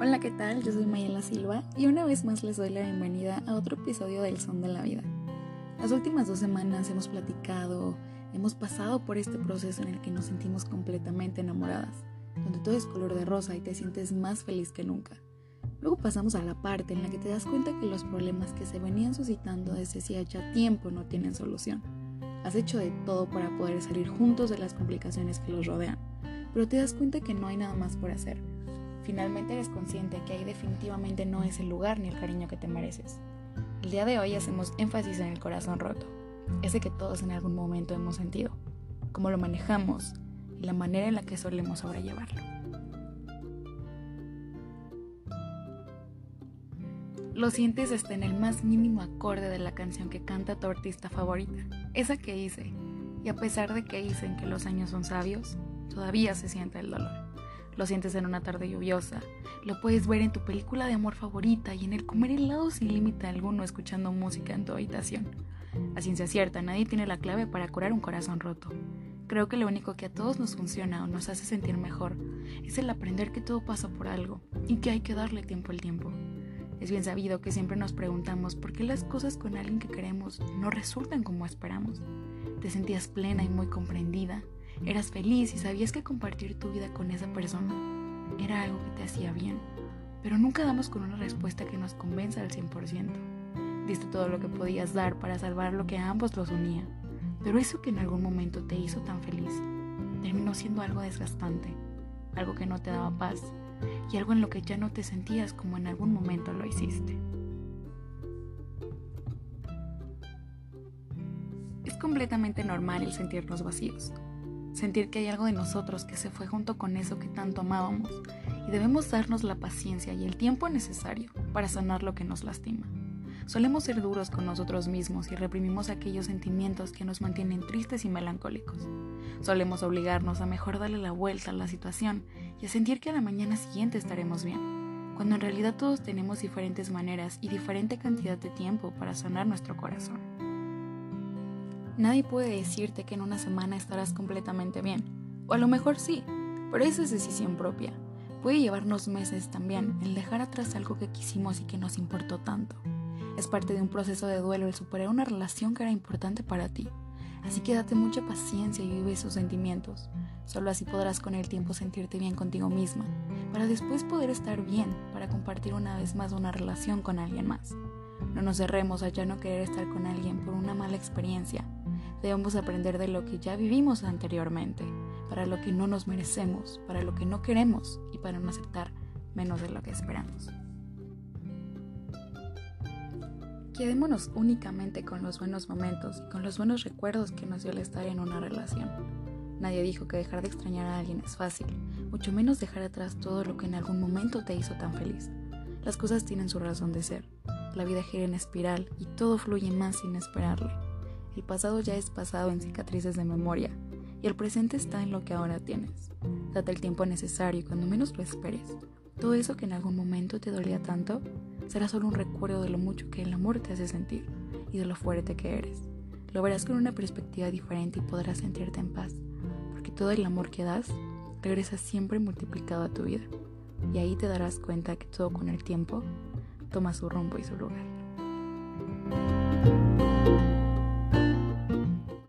Hola, ¿qué tal? Yo soy Mayela Silva y una vez más les doy la bienvenida a otro episodio del Son de la Vida. Las últimas dos semanas hemos platicado, hemos pasado por este proceso en el que nos sentimos completamente enamoradas, donde todo es color de rosa y te sientes más feliz que nunca. Luego pasamos a la parte en la que te das cuenta que los problemas que se venían suscitando desde hacía ya tiempo no tienen solución. Has hecho de todo para poder salir juntos de las complicaciones que los rodean, pero te das cuenta que no hay nada más por hacer. Finalmente eres consciente que ahí definitivamente no es el lugar ni el cariño que te mereces. El día de hoy hacemos énfasis en el corazón roto, ese que todos en algún momento hemos sentido, cómo lo manejamos y la manera en la que solemos sobrellevarlo. Lo sientes hasta en el más mínimo acorde de la canción que canta tu artista favorita, esa que dice, y a pesar de que dicen que los años son sabios, todavía se siente el dolor. Lo sientes en una tarde lluviosa, lo puedes ver en tu película de amor favorita y en el comer helado sin límite alguno escuchando música en tu habitación. A ciencia cierta, nadie tiene la clave para curar un corazón roto. Creo que lo único que a todos nos funciona o nos hace sentir mejor es el aprender que todo pasa por algo y que hay que darle tiempo al tiempo. Es bien sabido que siempre nos preguntamos por qué las cosas con alguien que queremos no resultan como esperamos. Te sentías plena y muy comprendida, eras feliz y sabías que compartir tu vida con esa persona era algo que te hacía bien, pero nunca damos con una respuesta que nos convenza al 100%. Diste todo lo que podías dar para salvar lo que a ambos los unía, pero eso que en algún momento te hizo tan feliz terminó siendo algo desgastante, algo que no te daba paz y algo en lo que ya no te sentías como en algún momento lo hiciste. Es completamente normal el sentirnos vacíos, sentir que hay algo de nosotros que se fue junto con eso que tanto amábamos y debemos darnos la paciencia y el tiempo necesario para sanar lo que nos lastima. Solemos ser duros con nosotros mismos y reprimimos aquellos sentimientos que nos mantienen tristes y melancólicos. Solemos obligarnos a mejor darle la vuelta a la situación y a sentir que a la mañana siguiente estaremos bien, cuando en realidad todos tenemos diferentes maneras y diferente cantidad de tiempo para sanar nuestro corazón. Nadie puede decirte que en una semana estarás completamente bien, o a lo mejor sí, pero eso es decisión propia. Puede llevarnos meses también el dejar atrás algo que quisimos y que nos importó tanto. Es parte de un proceso de duelo el superar una relación que era importante para ti. Así que date mucha paciencia y vive esos sentimientos. Solo así podrás con el tiempo sentirte bien contigo misma, para después poder estar bien, para compartir una vez más una relación con alguien más. No nos cerremos a ya no querer estar con alguien por una mala experiencia. Debemos aprender de lo que ya vivimos anteriormente, para lo que no nos merecemos, para lo que no queremos y para no aceptar menos de lo que esperamos. Quedémonos únicamente con los buenos momentos y con los buenos recuerdos que nos dio el estar en una relación. Nadie dijo que dejar de extrañar a alguien es fácil, mucho menos dejar atrás todo lo que en algún momento te hizo tan feliz. Las cosas tienen su razón de ser. La vida gira en espiral y todo fluye más sin esperarle. El pasado ya es pasado en cicatrices de memoria y el presente está en lo que ahora tienes. Date el tiempo necesario y cuando menos lo esperes. Todo eso que en algún momento te dolía tanto será solo un recuerdo de lo mucho que el amor te hace sentir y de lo fuerte que eres. Lo verás con una perspectiva diferente y podrás sentirte en paz, porque todo el amor que das regresa siempre multiplicado a tu vida. Y ahí te darás cuenta que todo con el tiempo toma su rumbo y su lugar.